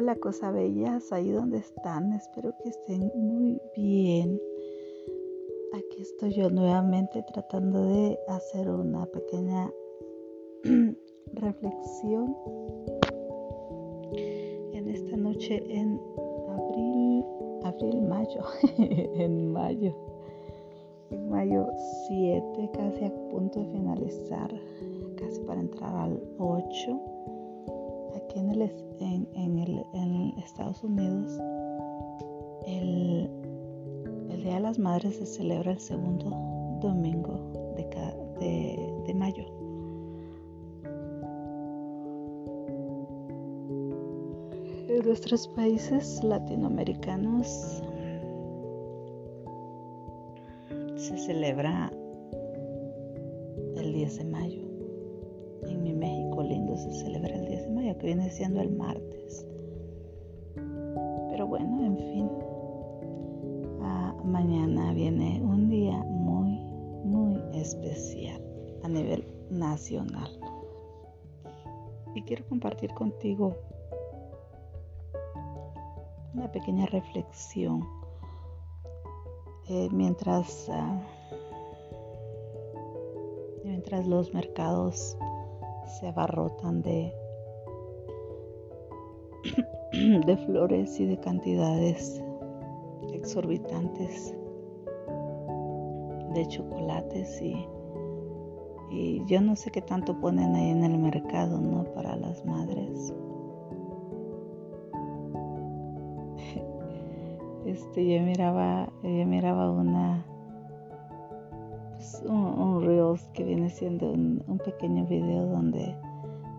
Hola cosa bellas, ahí donde están, espero que estén muy bien. Aquí estoy yo nuevamente tratando de hacer una pequeña reflexión en esta noche en abril, abril, mayo, en mayo, en mayo 7, casi a punto de finalizar, casi para entrar al 8 aquí en, el, Estados Unidos, el, Día de las Madres se celebra el segundo domingo de, de, de mayo. En nuestros países latinoamericanos se celebra el 10 de mayo. En mi México lindo se celebra el 10 de mayo, que viene siendo el martes. Pero bueno, en fin. Ah, mañana viene un día muy, muy especial a nivel nacional. Y quiero compartir contigo una pequeña reflexión eh, mientras, uh, mientras los mercados se abarrotan de, de flores y de cantidades exorbitantes de chocolates y, y yo no sé qué tanto ponen ahí en el mercado, ¿no? Para las madres. Este, yo miraba, yo miraba una, un, Reels que viene siendo un, pequeño video donde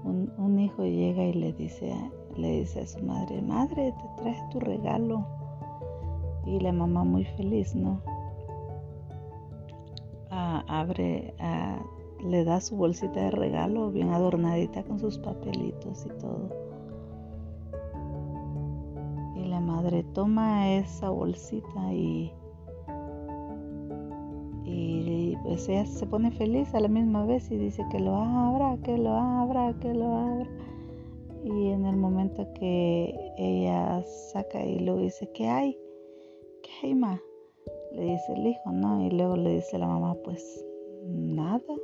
un, hijo llega y le dice, le dice a su madre, madre, te traje tu regalo. Y la mamá muy feliz, ¿no? Abre, le da su bolsita de regalo bien adornadita con sus papelitos y todo. Y la madre toma esa bolsita y, y pues ella se pone feliz a la misma vez y dice que lo abra, que lo abra, que lo abra. Y en el momento que ella saca y luego dice, ¿qué hay? ¿Qué hay, ma? Le dice el hijo, ¿no? Y luego le dice la mamá, pues nada.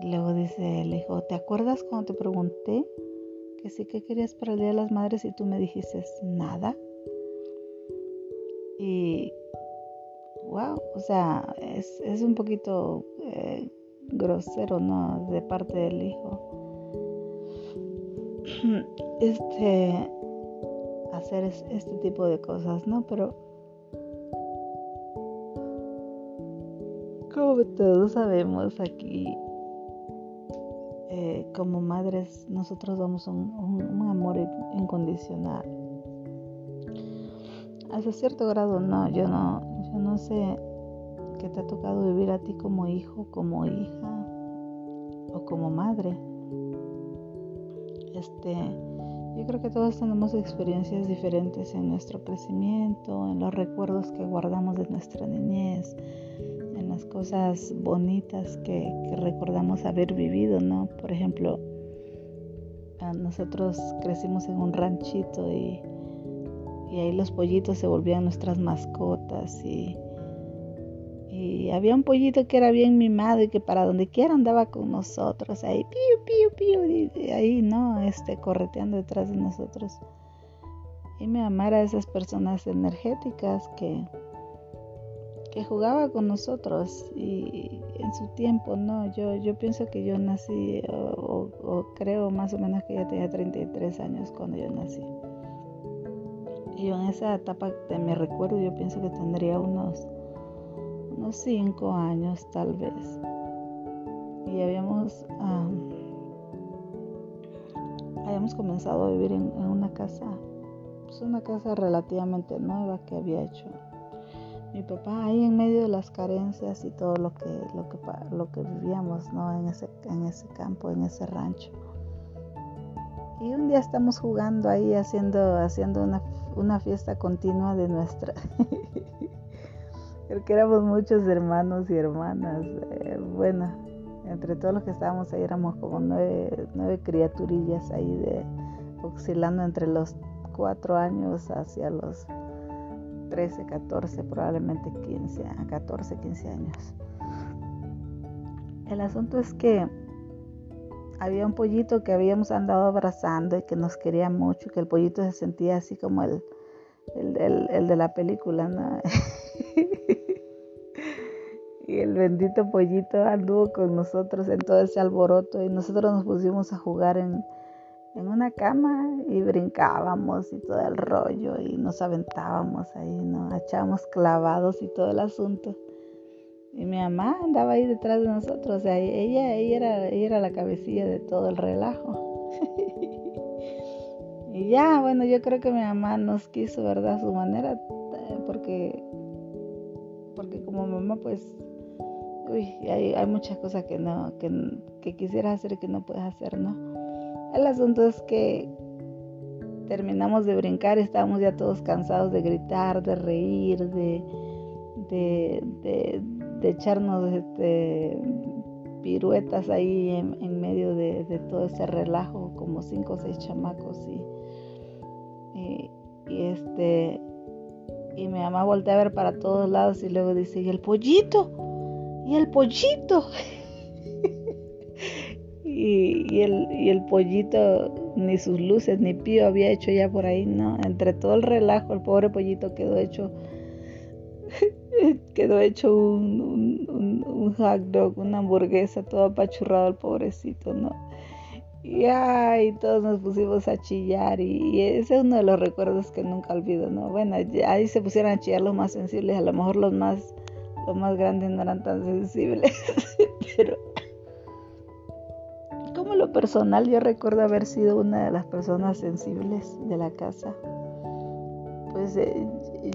Y luego dice el hijo, ¿te acuerdas cuando te pregunté que sí que querías para el Día de las Madres y tú me dijiste nada? Y wow, o sea, es, es un poquito eh, grosero, ¿no? De parte del hijo. Este, hacer este tipo de cosas, ¿no? Pero como todos sabemos aquí, eh, como madres, nosotros damos un, un, un, amor incondicional. Hasta cierto grado, no, yo no, yo no sé qué te ha tocado vivir a ti como hijo, como hija o como madre. Este, yo creo que todos tenemos experiencias diferentes en nuestro crecimiento, en los recuerdos que guardamos de nuestra niñez, en las cosas bonitas que, que recordamos haber vivido, ¿no? Por ejemplo, nosotros crecimos en un ranchito y, y ahí los pollitos se volvían nuestras mascotas y, había un pollito que era bien mimado y que para donde quiera andaba con nosotros, ahí piu, piu, piu, y ahí, ¿no? Este, correteando detrás de nosotros. Y me amara a esas personas energéticas que, que jugaba con nosotros y en su tiempo, ¿no? Yo, yo pienso que yo nací, o creo más o menos que ya tenía 33 años cuando yo nací. Yo en esa etapa de mi recuerdo yo pienso que tendría unos unos cinco años tal vez. Y habíamos, habíamos comenzado a vivir en, en una casa, pues una casa relativamente nueva que había hecho mi papá ahí en medio de las carencias y todo lo que lo que lo que vivíamos no en ese en ese campo en ese rancho y un día estamos jugando ahí haciendo haciendo una, una fiesta continua de nuestra porque éramos muchos hermanos y hermanas. Eh, bueno, entre todos los que estábamos ahí éramos como nueve, nueve criaturillas ahí de, oscilando entre los 4 años hacia los 13, 14, probablemente 15, 14, 15 años. El asunto es que había un pollito que habíamos andado abrazando y que nos quería mucho, que el pollito se sentía así como el, el, de la película, ¿no? y el bendito pollito anduvo con nosotros en todo ese alboroto y nosotros nos pusimos a jugar en, en una cama y brincábamos y todo el rollo y nos aventábamos ahí, ¿no? Echábamos clavados y todo el asunto. Y mi mamá andaba ahí detrás de nosotros, o sea, ella, ella, era, ella era la cabecilla de todo el relajo. y ya, bueno, yo creo que mi mamá nos quiso, ¿verdad? A su manera, eh, porque, porque como mamá, pues, uy, hay, hay muchas cosas que no, que, que quisieras hacer y que no puedes hacer, ¿no? El asunto es que terminamos de brincar, estábamos ya todos cansados de gritar, de reír, de, de, de, echarnos este, piruetas ahí en, medio de, todo ese relajo, como cinco o seis chamacos y, y, este y mi mamá voltea a ver para todos lados y luego dice, ¿y el pollito? ¿Y el pollito? y, el, y el pollito ni sus luces ni pío había hecho ya por ahí, ¿no? Entre todo el relajo, el pobre pollito quedó hecho quedó hecho un, un, hot dog, una hamburguesa, todo apachurrado el pobrecito, ¿no? Y ay, todos nos pusimos a chillar y, ese es uno de los recuerdos que nunca olvido, ¿no? Bueno, ahí se pusieron a chillar los más sensibles, a lo mejor los más, los más grandes no eran tan sensibles, pero como lo personal yo recuerdo haber sido una de las personas sensibles de la casa. Pues eh,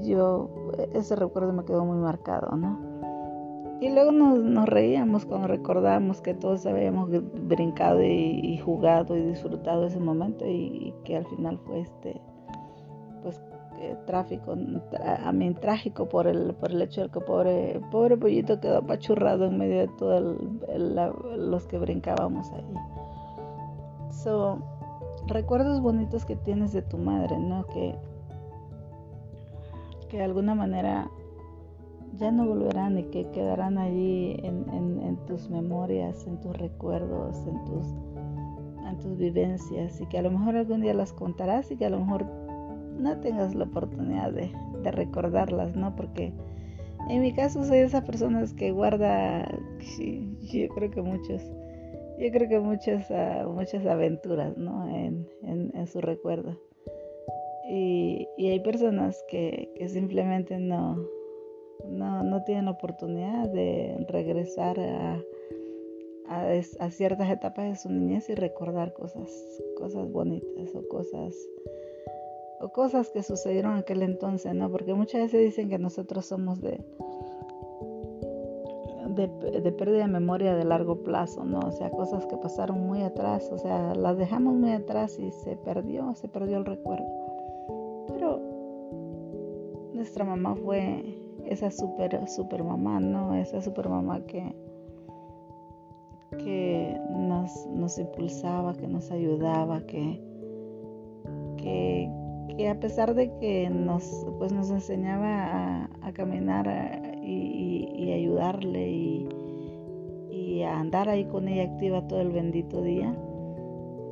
yo, ese recuerdo me quedó muy marcado, ¿no? Y luego nos, reíamos cuando recordábamos que todos habíamos brincado y, jugado y disfrutado ese momento y, que al final fue este, pues, eh, tráfico, a mí trágico por el, por el hecho de que pobre, pobre pollito quedó apachurrado en medio de todos los que brincábamos ahí. So, recuerdos bonitos que tienes de tu madre, ¿no? Que que de alguna manera ya no volverán y que quedarán allí en, tus memorias, en tus recuerdos, en tus, en tus vivencias y que a lo mejor algún día las contarás y que a lo mejor no tengas la oportunidad de, recordarlas, ¿no? Porque en mi caso soy de esas personas que guarda, yo creo que muchos, yo creo que muchas, ah, muchas aventuras, ¿no? En, en su recuerdo. Y, hay personas que, simplemente no, no, tienen oportunidad de regresar a, a, ciertas etapas de su niñez y recordar cosas, cosas bonitas o cosas, o cosas que sucedieron en aquel entonces, ¿no? Porque muchas veces dicen que nosotros somos de, de, de, pérdida de memoria de largo plazo, ¿no? O sea, cosas que pasaron muy atrás, o sea, las dejamos muy atrás y se perdió, se perdió el recuerdo nuestra mamá fue esa super, super mamá, ¿no? Esa super mamá que, que nos, nos impulsaba, que nos ayudaba, que, que, a pesar de que nos, pues nos enseñaba a, caminar y, ayudarle y, y a andar ahí con ella activa todo el bendito día,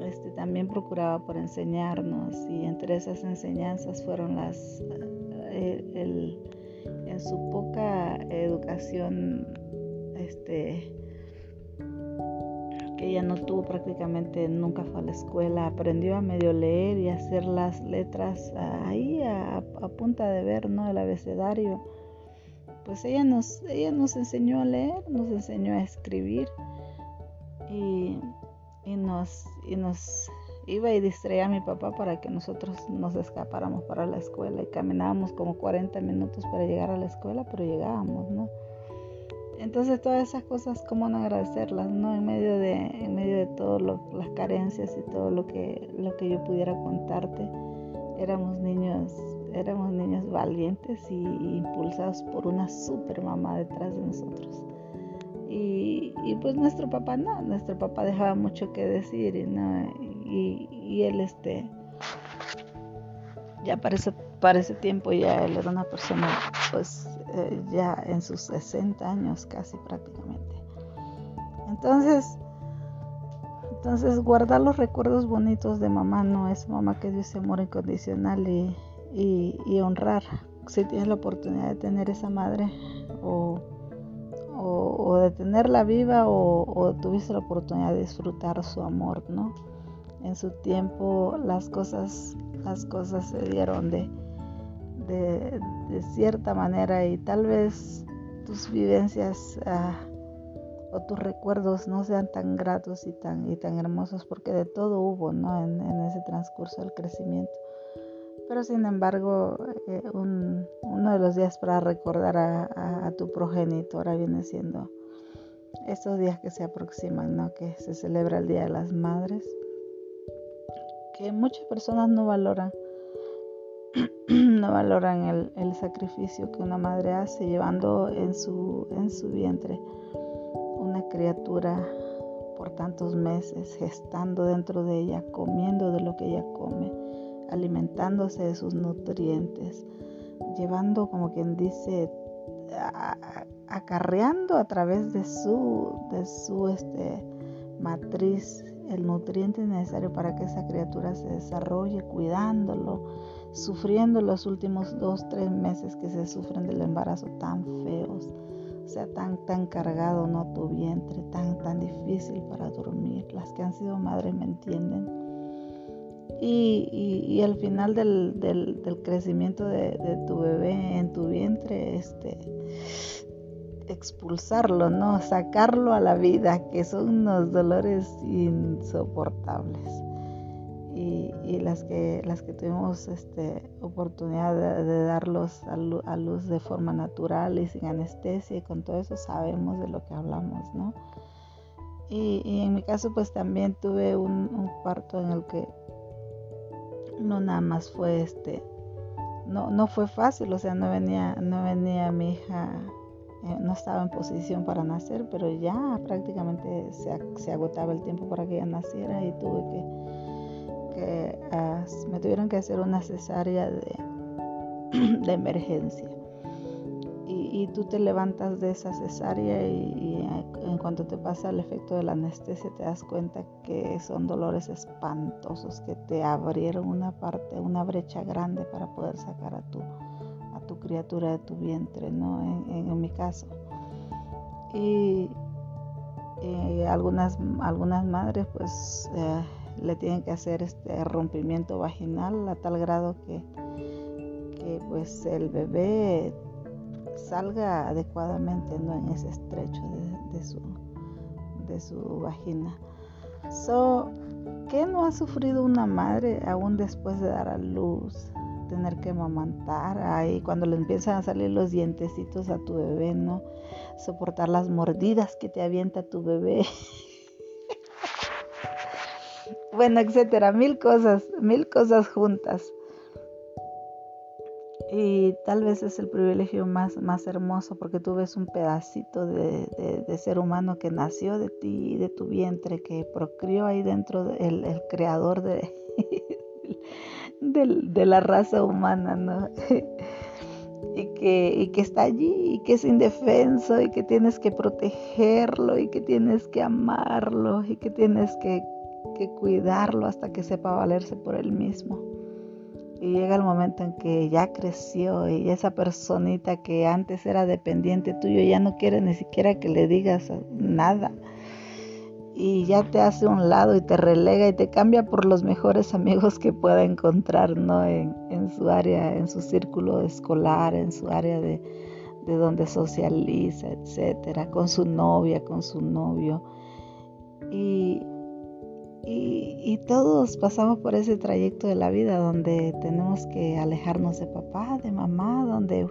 este, también procuraba por enseñarnos y entre esas enseñanzas fueron las en su poca educación, este, que ella no tuvo prácticamente, nunca fue a la escuela, aprendió a medio leer y hacer las letras ahí a, punta de ver, ¿no? El abecedario. Pues ella nos, ella nos enseñó a leer, nos enseñó a escribir y, y nos, y nos iba y distraía a mi papá para que nosotros nos escapáramos para la escuela y caminábamos como 40 minutos para llegar a la escuela, pero llegábamos, ¿no? Entonces todas esas cosas, ¿cómo no agradecerlas, no? En medio de, en medio de todas las carencias y todo lo que, lo que yo pudiera contarte, éramos niños, éramos niños valientes y, impulsados por una super mamá detrás de nosotros. Y, y, pues nuestro papá no, nuestro papá dejaba mucho que decir y, no, y, él este ya para ese, para ese tiempo ya él era una persona pues eh, ya en sus 60 años casi prácticamente. Entonces, entonces guardar los recuerdos bonitos de mamá no es mamá que dio amor incondicional y, y, honrar si tienes la oportunidad de tener esa madre o, o, de tenerla viva o, o, tuviste la oportunidad de disfrutar su amor, ¿no? En su tiempo las cosas, las cosas se dieron de, de, cierta manera y tal vez tus vivencias ah, o tus recuerdos no sean tan gratos y tan, y tan hermosos porque de todo hubo, ¿no? En, ese transcurso del crecimiento. Pero sin embargo, eh, uno de los días para recordar a, tu progenitora viene siendo estos días que se aproximan, ¿no? que se celebra el Día de las Madres, que muchas personas no valoran, no valoran el, el, sacrificio que una madre hace llevando en su, en su vientre una criatura por tantos meses, gestando dentro de ella, comiendo de lo que ella come alimentándose de sus nutrientes, llevando, como quien dice, acarreando a través de su, de su este, matriz el nutriente necesario para que esa criatura se desarrolle, cuidándolo, sufriendo los últimos dos, tres meses que se sufren del embarazo tan feos, o sea, tan, tan cargado, ¿no? Tu vientre, tan, tan difícil para dormir. Las que han sido madres me entienden y, al final del, del, crecimiento de, tu bebé en tu vientre, este, expulsarlo, ¿no? Sacarlo a la vida, que son unos dolores insoportables. Y, las, que, las que tuvimos este, oportunidad de, darlos a, luz de forma natural y sin anestesia y con todo eso sabemos de lo que hablamos, ¿no? Y, y en mi caso pues también tuve un, un parto en el que no nada más fue este, no, no fue fácil, o sea, no venía, no venía mi hija, eh, no estaba en posición para nacer, pero ya prácticamente se, agotaba el tiempo para que ella naciera y tuve que, que me tuvieron que hacer una cesárea de, emergencia. Y, tú te levantas de esa cesárea y, en cuanto te pasa el efecto de la anestesia te das cuenta que son dolores espantosos que te abrieron una parte, una brecha grande para poder sacar a tu criatura de tu vientre, ¿no? En, mi caso. Y, algunas, algunas madres pues eh, le tienen que hacer este rompimiento vaginal a tal grado que, que pues el bebé salga adecuadamente ¿no? en ese estrecho de, su, de su vagina. So, ¿Qué no ha sufrido una madre aún después de dar a luz? Tener que amamantar ahí cuando le empiezan a salir los dientecitos a tu bebé, ¿no? Soportar las mordidas que te avienta tu bebé. bueno, etcétera, mil cosas, mil cosas juntas. Y tal vez es el privilegio más, más hermoso porque tú ves un pedacito de, ser humano que nació de ti, de tu vientre, que procrió ahí dentro el, el, creador de, de, la raza humana, ¿no? y, que, y que está allí y que es indefenso y que tienes que protegerlo y que tienes que amarlo y que tienes que, que cuidarlo hasta que sepa valerse por él mismo. Y llega el momento en que ya creció y esa personita que antes era dependiente tuyo ya no quiere ni siquiera que le digas nada. Y ya te hace un lado y te relega y te cambia por los mejores amigos que pueda encontrar, ¿no? En, en su área, en su círculo escolar, en su área de, de donde socializa, etcétera, con su novia, con su novio. Y, y, todos pasamos por ese trayecto de la vida donde tenemos que alejarnos de papá, de mamá, donde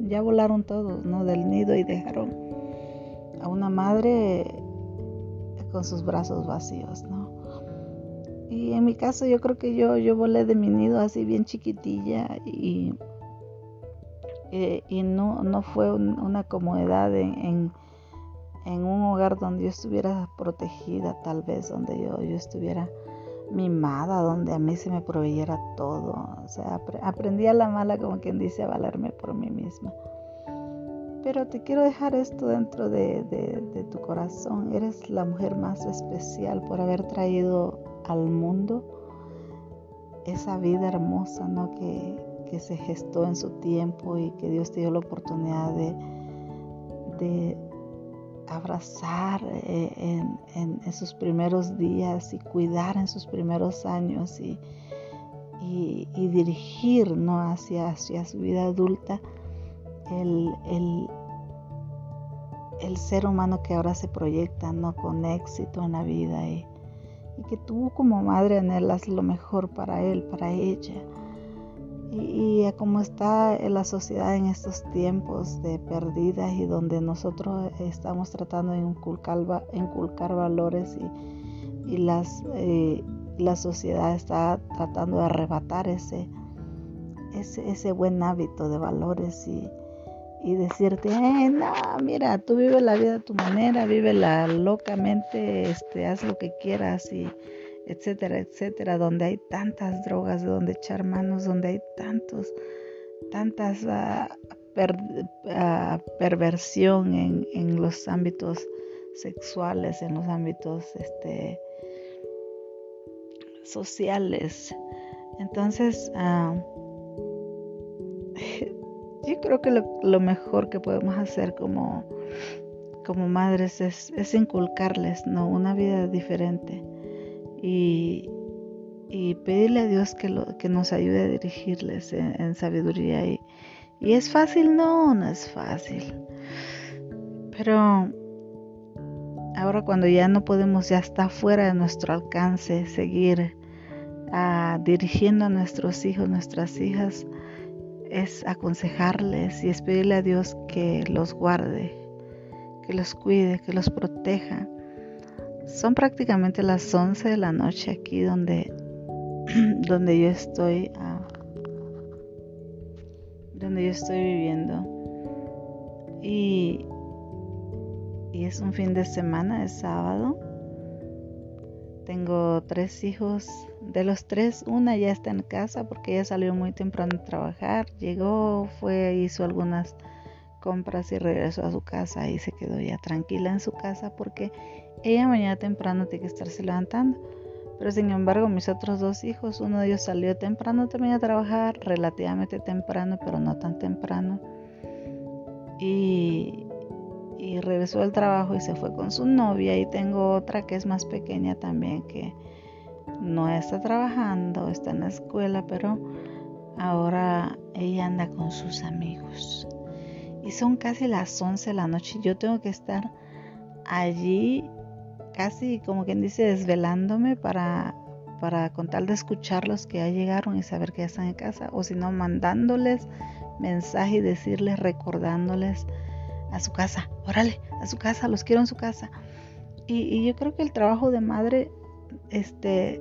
ya volaron todos, ¿no? Del nido y dejaron a una madre con sus brazos vacíos, ¿no? Y en mi caso yo creo que yo, yo volé de mi nido así bien chiquitilla y, y, no, no fue una comodidad en en un hogar donde yo estuviera protegida, tal vez donde yo, yo estuviera mimada, donde a mí se me proveyera todo. O sea, aprendí a la mala, como quien dice, a valerme por mí misma. Pero te quiero dejar esto dentro de, de, tu corazón. Eres la mujer más especial por haber traído al mundo esa vida hermosa ¿no? que, que se gestó en su tiempo y que Dios te dio la oportunidad de, de abrazar eh, en, en, sus primeros días y cuidar en sus primeros años y, y, dirigir ¿no? hacia, hacia, su vida adulta el, el, el, ser humano que ahora se proyecta ¿no? con éxito en la vida y, y que tú como madre anhelas lo mejor para él, para ella y, a cómo está la sociedad en estos tiempos de pérdidas y donde nosotros estamos tratando de inculcar, inculcar valores y, las, eh, la sociedad está tratando de arrebatar ese, ese, ese buen hábito de valores y, y decirte, eh, no, mira, tú vives la vida a tu manera, vívela locamente, este, haz lo que quieras y etcétera, etcétera, donde hay tantas drogas, donde echar manos, donde hay tantos, tantas uh, perversión en, en, los ámbitos sexuales, en los ámbitos este, sociales. Entonces, uh, yo creo que lo, mejor que podemos hacer como, como madres es, es inculcarles ¿no? una vida diferente y, pedirle a Dios que, lo, que nos ayude a dirigirles en, sabiduría. Y, y es fácil, no, no es fácil. Pero ahora cuando ya no podemos, ya está fuera de nuestro alcance seguir ah, dirigiendo a nuestros hijos, nuestras hijas, es aconsejarles y es pedirle a Dios que los guarde, que los cuide, que los proteja son prácticamente las 11 de la noche aquí donde, donde yo estoy, ah, donde yo estoy viviendo. Y, y es un fin de semana, es sábado. Tengo tres hijos. De los tres, una ya está en casa porque ella salió muy temprano a trabajar. Llegó, fue, hizo algunas compras y regresó a su casa y se quedó ya tranquila en su casa porque ella mañana temprano tiene que estarse levantando. Pero sin embargo, mis otros dos hijos, uno de ellos salió temprano también a trabajar, relativamente temprano, pero no tan temprano. Y, y regresó al trabajo y se fue con su novia. Y tengo otra que es más pequeña también, que no está trabajando, está en la escuela, pero ahora ella anda con sus amigos. Y son casi las 11 de la noche. Yo tengo que estar allí casi como quien dice desvelándome para, para con tal de escucharlos que ya llegaron y saber que ya están en casa, o si no, mandándoles mensaje y decirles, recordándoles a su casa, órale, a su casa, los quiero en su casa. Y, yo creo que el trabajo de madre este,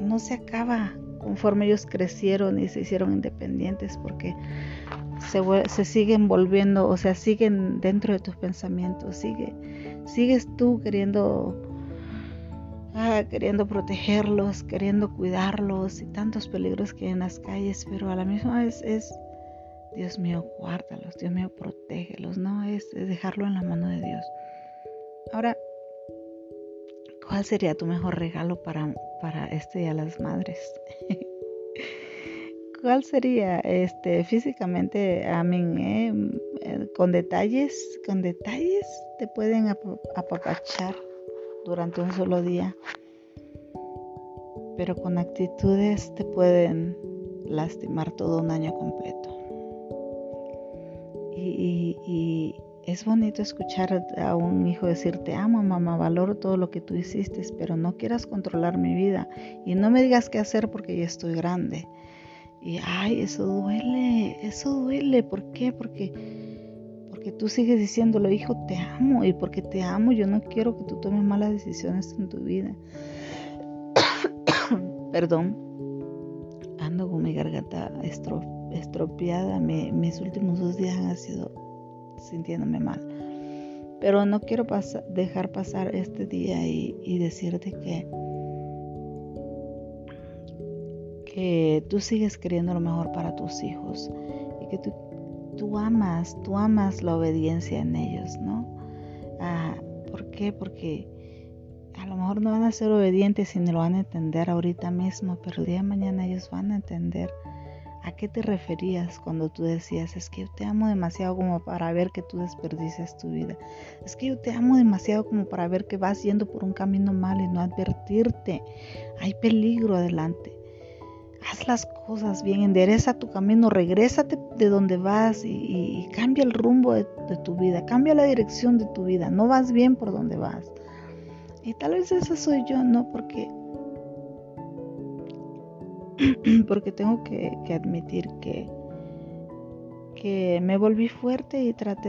no se acaba conforme ellos crecieron y se hicieron independientes, porque se, siguen volviendo, o sea, siguen dentro de tus pensamientos, sigue sigues tú queriendo ah, queriendo protegerlos, queriendo cuidarlos y tantos peligros que hay en las calles, pero a la misma vez es Dios mío, guárdalos, Dios mío, protégelos, no es, dejarlo en la mano de Dios. Ahora, ¿cuál sería tu mejor regalo para, para este Día de las Madres? ¿Cuál sería este físicamente, a mí, eh, con detalles, con detalles te pueden apapachar durante un solo día, pero con actitudes te pueden lastimar todo un año completo. Y, es bonito escuchar a un hijo decir, te amo mamá, valoro todo lo que tú hiciste, pero no quieras controlar mi vida y no me digas qué hacer porque ya estoy grande. Y ay, eso duele, eso duele. ¿Por qué? Porque, porque tú sigues diciéndole, hijo, te amo. Y porque te amo, yo no quiero que tú tomes malas decisiones en tu vida. Perdón, ando con mi garganta estropeada. mis últimos dos días han sido sintiéndome mal. Pero no quiero dejar pasar este día y decirte que que tú sigues queriendo lo mejor para tus hijos y que tú, tú amas, tú amas la obediencia en ellos, ¿no? Ah, ¿Por qué? Porque a lo mejor no van a ser obedientes y no lo van a entender ahorita mismo, pero el día de mañana ellos van a entender a qué te referías cuando tú decías, es que yo te amo demasiado como para ver que tú desperdicias tu vida. Es que yo te amo demasiado como para ver que vas yendo por un camino mal y no advertirte. Hay peligro adelante. Haz las cosas bien, endereza tu camino, regrésate de donde vas y, cambia el rumbo de, de tu vida, cambia la dirección de tu vida. No vas bien por donde vas. Y tal vez esa soy yo, ¿no? Porque, porque tengo que, admitir que, me volví fuerte y traté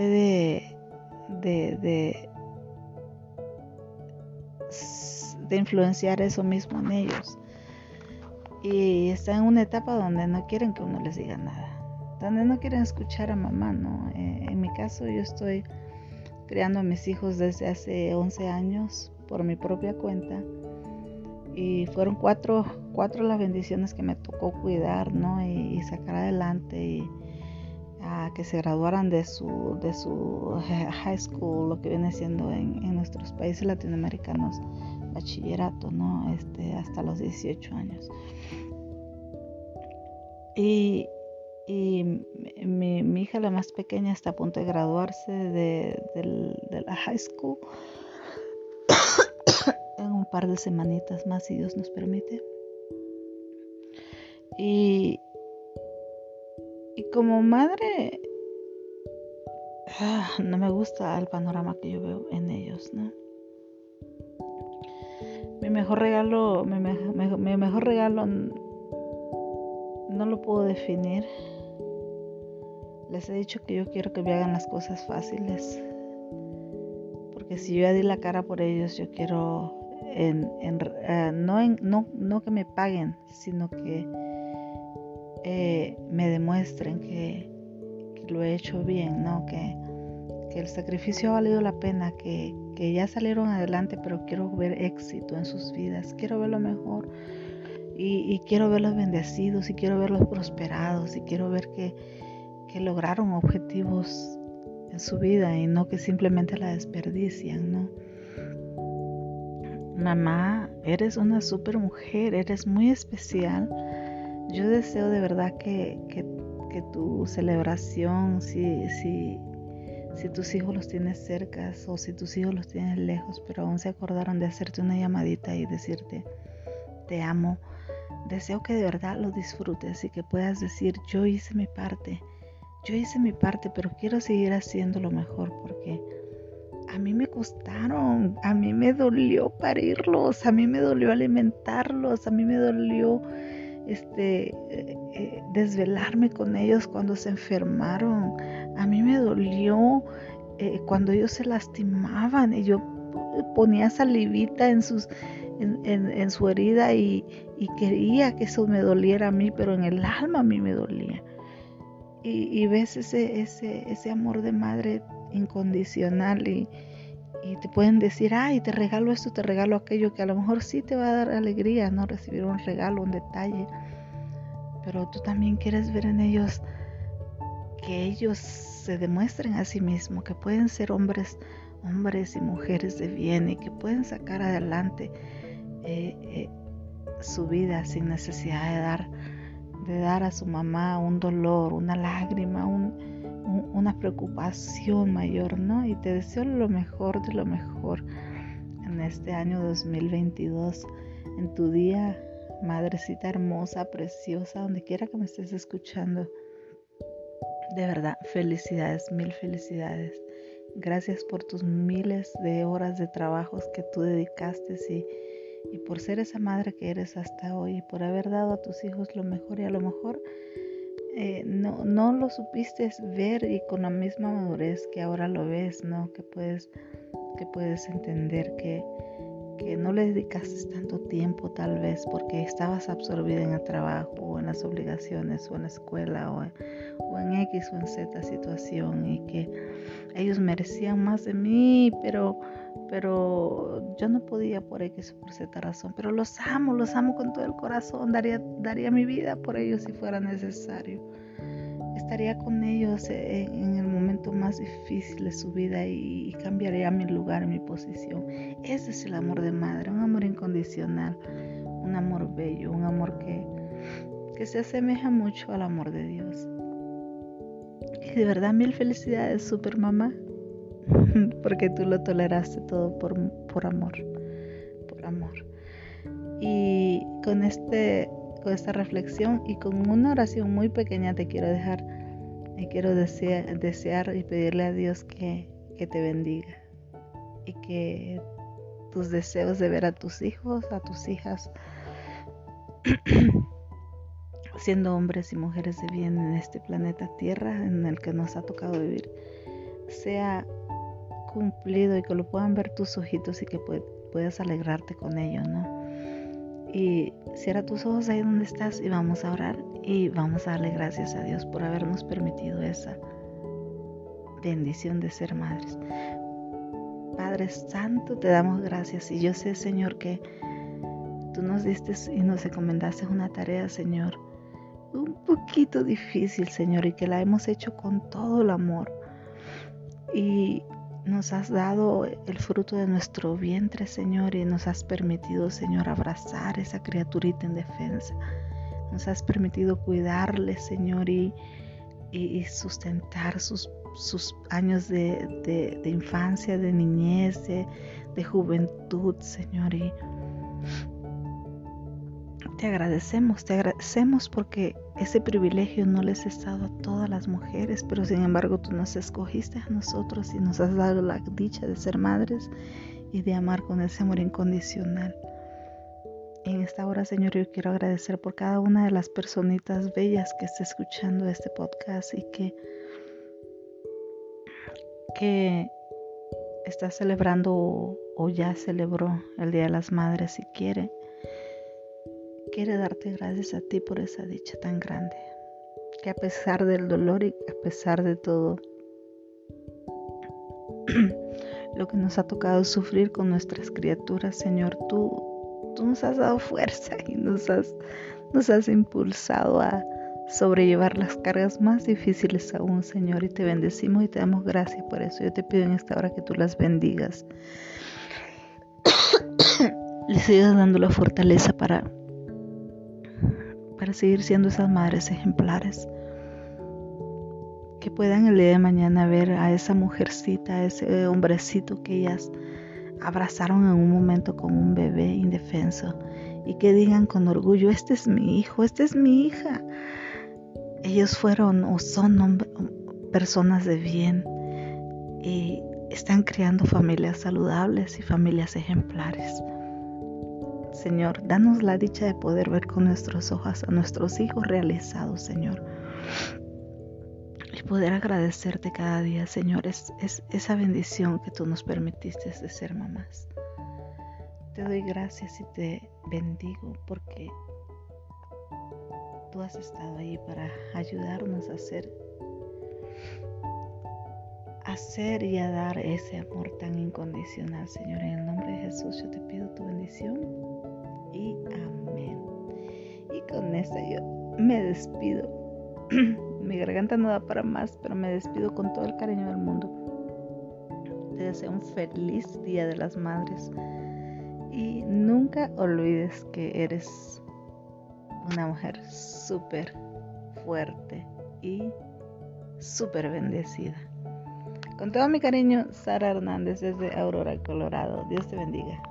de influenciar eso mismo en ellos. Y está en una etapa donde no quieren que uno les diga nada, donde no quieren escuchar a mamá, ¿no? Eh, en mi caso yo estoy criando a mis hijos desde hace 11 años por mi propia cuenta. Y fueron cuatro, cuatro las bendiciones que me tocó cuidar, ¿no? Y, sacar adelante y a que se graduaran de su, de su high school, lo que viene siendo en, en nuestros países latinoamericanos, bachillerato, ¿no? Este, hasta los 18 años. Y, y mi, mi, hija, la más pequeña, está a punto de graduarse de, de la high school un par de semanitas más, si Dios nos permite. Y, y como madre, ah, no me gusta el panorama que yo veo en ellos, ¿no? Mi mejor regalo, mi, mi mejor regalo no lo puedo definir. Les he dicho que yo quiero que me hagan las cosas fáciles si yo ya di la cara por ellos, yo quiero en, eh, no, no, no, que me paguen, sino que eh, me demuestren que, lo he hecho bien, ¿no? Que, el sacrificio ha valido la pena, que, ya salieron adelante, pero quiero ver éxito en sus vidas, quiero verlo mejor. Y, y, quiero verlos bendecidos y quiero verlos prosperados y quiero ver que, que lograron objetivos en su vida y no que simplemente la desperdician, ¿no? Mamá, eres una super mujer, eres muy especial. Yo deseo de verdad que, que, tu celebración, si, si, si tus hijos los tienes cerca o si tus hijos los tienes lejos, pero aún se acordaron de hacerte una llamadita y decirte, te amo, deseo que de verdad lo disfrutes y que puedas decir, yo hice mi parte yo hice mi parte, pero quiero seguir haciendo lo mejor porque a mí me costaron, a mí me dolió parirlos, a mí me dolió alimentarlos, a mí me dolió este eh, eh, desvelarme con ellos cuando se enfermaron, a mí me dolió eh, cuando ellos se lastimaban y yo ponía salivita en sus en, su herida y, y quería que eso me doliera a mí, pero en el alma a mí me dolía. Y, ves ese, ese, ese amor de madre incondicional y, y te pueden decir, ay, te regalo esto, te regalo aquello, que a lo mejor sí te va a dar alegría, ¿no? Recibir un regalo, un detalle, pero tú también quieres ver en ellos que ellos se demuestren a sí mismos, que pueden ser hombres, hombres y mujeres de bien y que pueden sacar adelante eh, eh, su vida sin necesidad de dar de dar a su mamá un dolor, una lágrima, una preocupación mayor, ¿no? Y te deseo lo mejor de lo mejor en este año 2022, en tu día, madrecita hermosa, preciosa, donde quiera que me estés escuchando. De verdad, felicidades, mil felicidades. Gracias por tus miles de horas de trabajos que tú dedicaste y y por ser esa madre que eres hasta hoy y por haber dado a tus hijos lo mejor y a lo mejor eh, no, no lo supiste ver y con la misma madurez que ahora lo ves, ¿no? Que puedes, que puedes entender que, que no le dedicaste tanto tiempo tal vez porque estabas absorbida en el trabajo o en las obligaciones o en la escuela o, o en X o en Z situación y que ellos merecían más de mí, pero pero yo no podía por X por Z razón, pero los amo, los amo con todo el corazón, daría, daría mi vida por ellos si fuera necesario. Estaría con ellos en, el momento más difícil de su vida y, y cambiaría mi lugar, mi posición. Ese es el amor de madre, un amor incondicional, un amor bello, un amor que, que se asemeja mucho al amor de Dios. Y de verdad, mil felicidades, super mamá. porque tú lo toleraste todo por, por amor, por amor. Y con, este, con esta reflexión y con una oración muy pequeña te quiero dejar, y quiero desear, y pedirle a Dios que, que te bendiga y que tus deseos de ver a tus hijos, a tus hijas, siendo hombres y mujeres de bien en este planeta Tierra en el que nos ha tocado vivir, sea cumplido y que lo puedan ver tus ojitos y que puedas alegrarte con ello, ¿no? Y cierra tus ojos ahí donde estás y vamos a orar y vamos a darle gracias a Dios por habernos permitido esa bendición de ser madres. Padre Santo, te damos gracias y yo sé, Señor, que tú nos diste y nos encomendaste una tarea, Señor, un poquito difícil, Señor, y que la hemos hecho con todo el amor. Y nos has dado el fruto de nuestro vientre, Señor, y nos has permitido, Señor, abrazar esa criaturita en defensa. Nos has permitido cuidarle, Señor, y, sustentar sus, sus años de, infancia, de niñez, de, de juventud, Señor. Y te agradecemos, te agradecemos porque ese privilegio no les ha dado a todas las mujeres, pero sin embargo tú nos escogiste a nosotros y nos has dado la dicha de ser madres y de amar con ese amor incondicional. En esta hora, Señor, yo quiero agradecer por cada una de las personitas bellas que está escuchando este podcast y que, que está celebrando o ya celebró el Día de las Madres si quiere quiere darte gracias a ti por esa dicha tan grande, que a pesar del dolor y a pesar de todo lo que nos ha tocado sufrir con nuestras criaturas, Señor, tú, tú nos has dado fuerza y nos has, nos has impulsado a sobrellevar las cargas más difíciles aún, Señor, y te bendecimos y te damos gracias por eso. Yo te pido en esta hora que tú las bendigas. Les sigas dando la fortaleza para para seguir siendo esas madres ejemplares. Que puedan el día de mañana ver a esa mujercita, a ese hombrecito que ellas abrazaron en un momento con un bebé indefenso y que digan con orgullo, este es mi hijo, esta es mi hija. Ellos fueron o son personas de bien y están creando familias saludables y familias ejemplares. Señor. Danos la dicha de poder ver con nuestros ojos a nuestros hijos realizados, Señor. Y poder agradecerte cada día, Señor, es, esa bendición que tú nos permitiste de ser mamás. Te doy gracias y te bendigo porque tú has estado ahí para ayudarnos a hacer hacer y a dar ese amor tan incondicional, Señor. En el nombre de Jesús yo te pido tu bendición con esto yo me despido. Mi garganta no da para más, pero me despido con todo el cariño del mundo. Te deseo un feliz Día de las Madres. Y nunca olvides que eres una mujer súper fuerte y súper bendecida. Con todo mi cariño, Sara Hernández desde Aurora, Colorado. Dios te bendiga.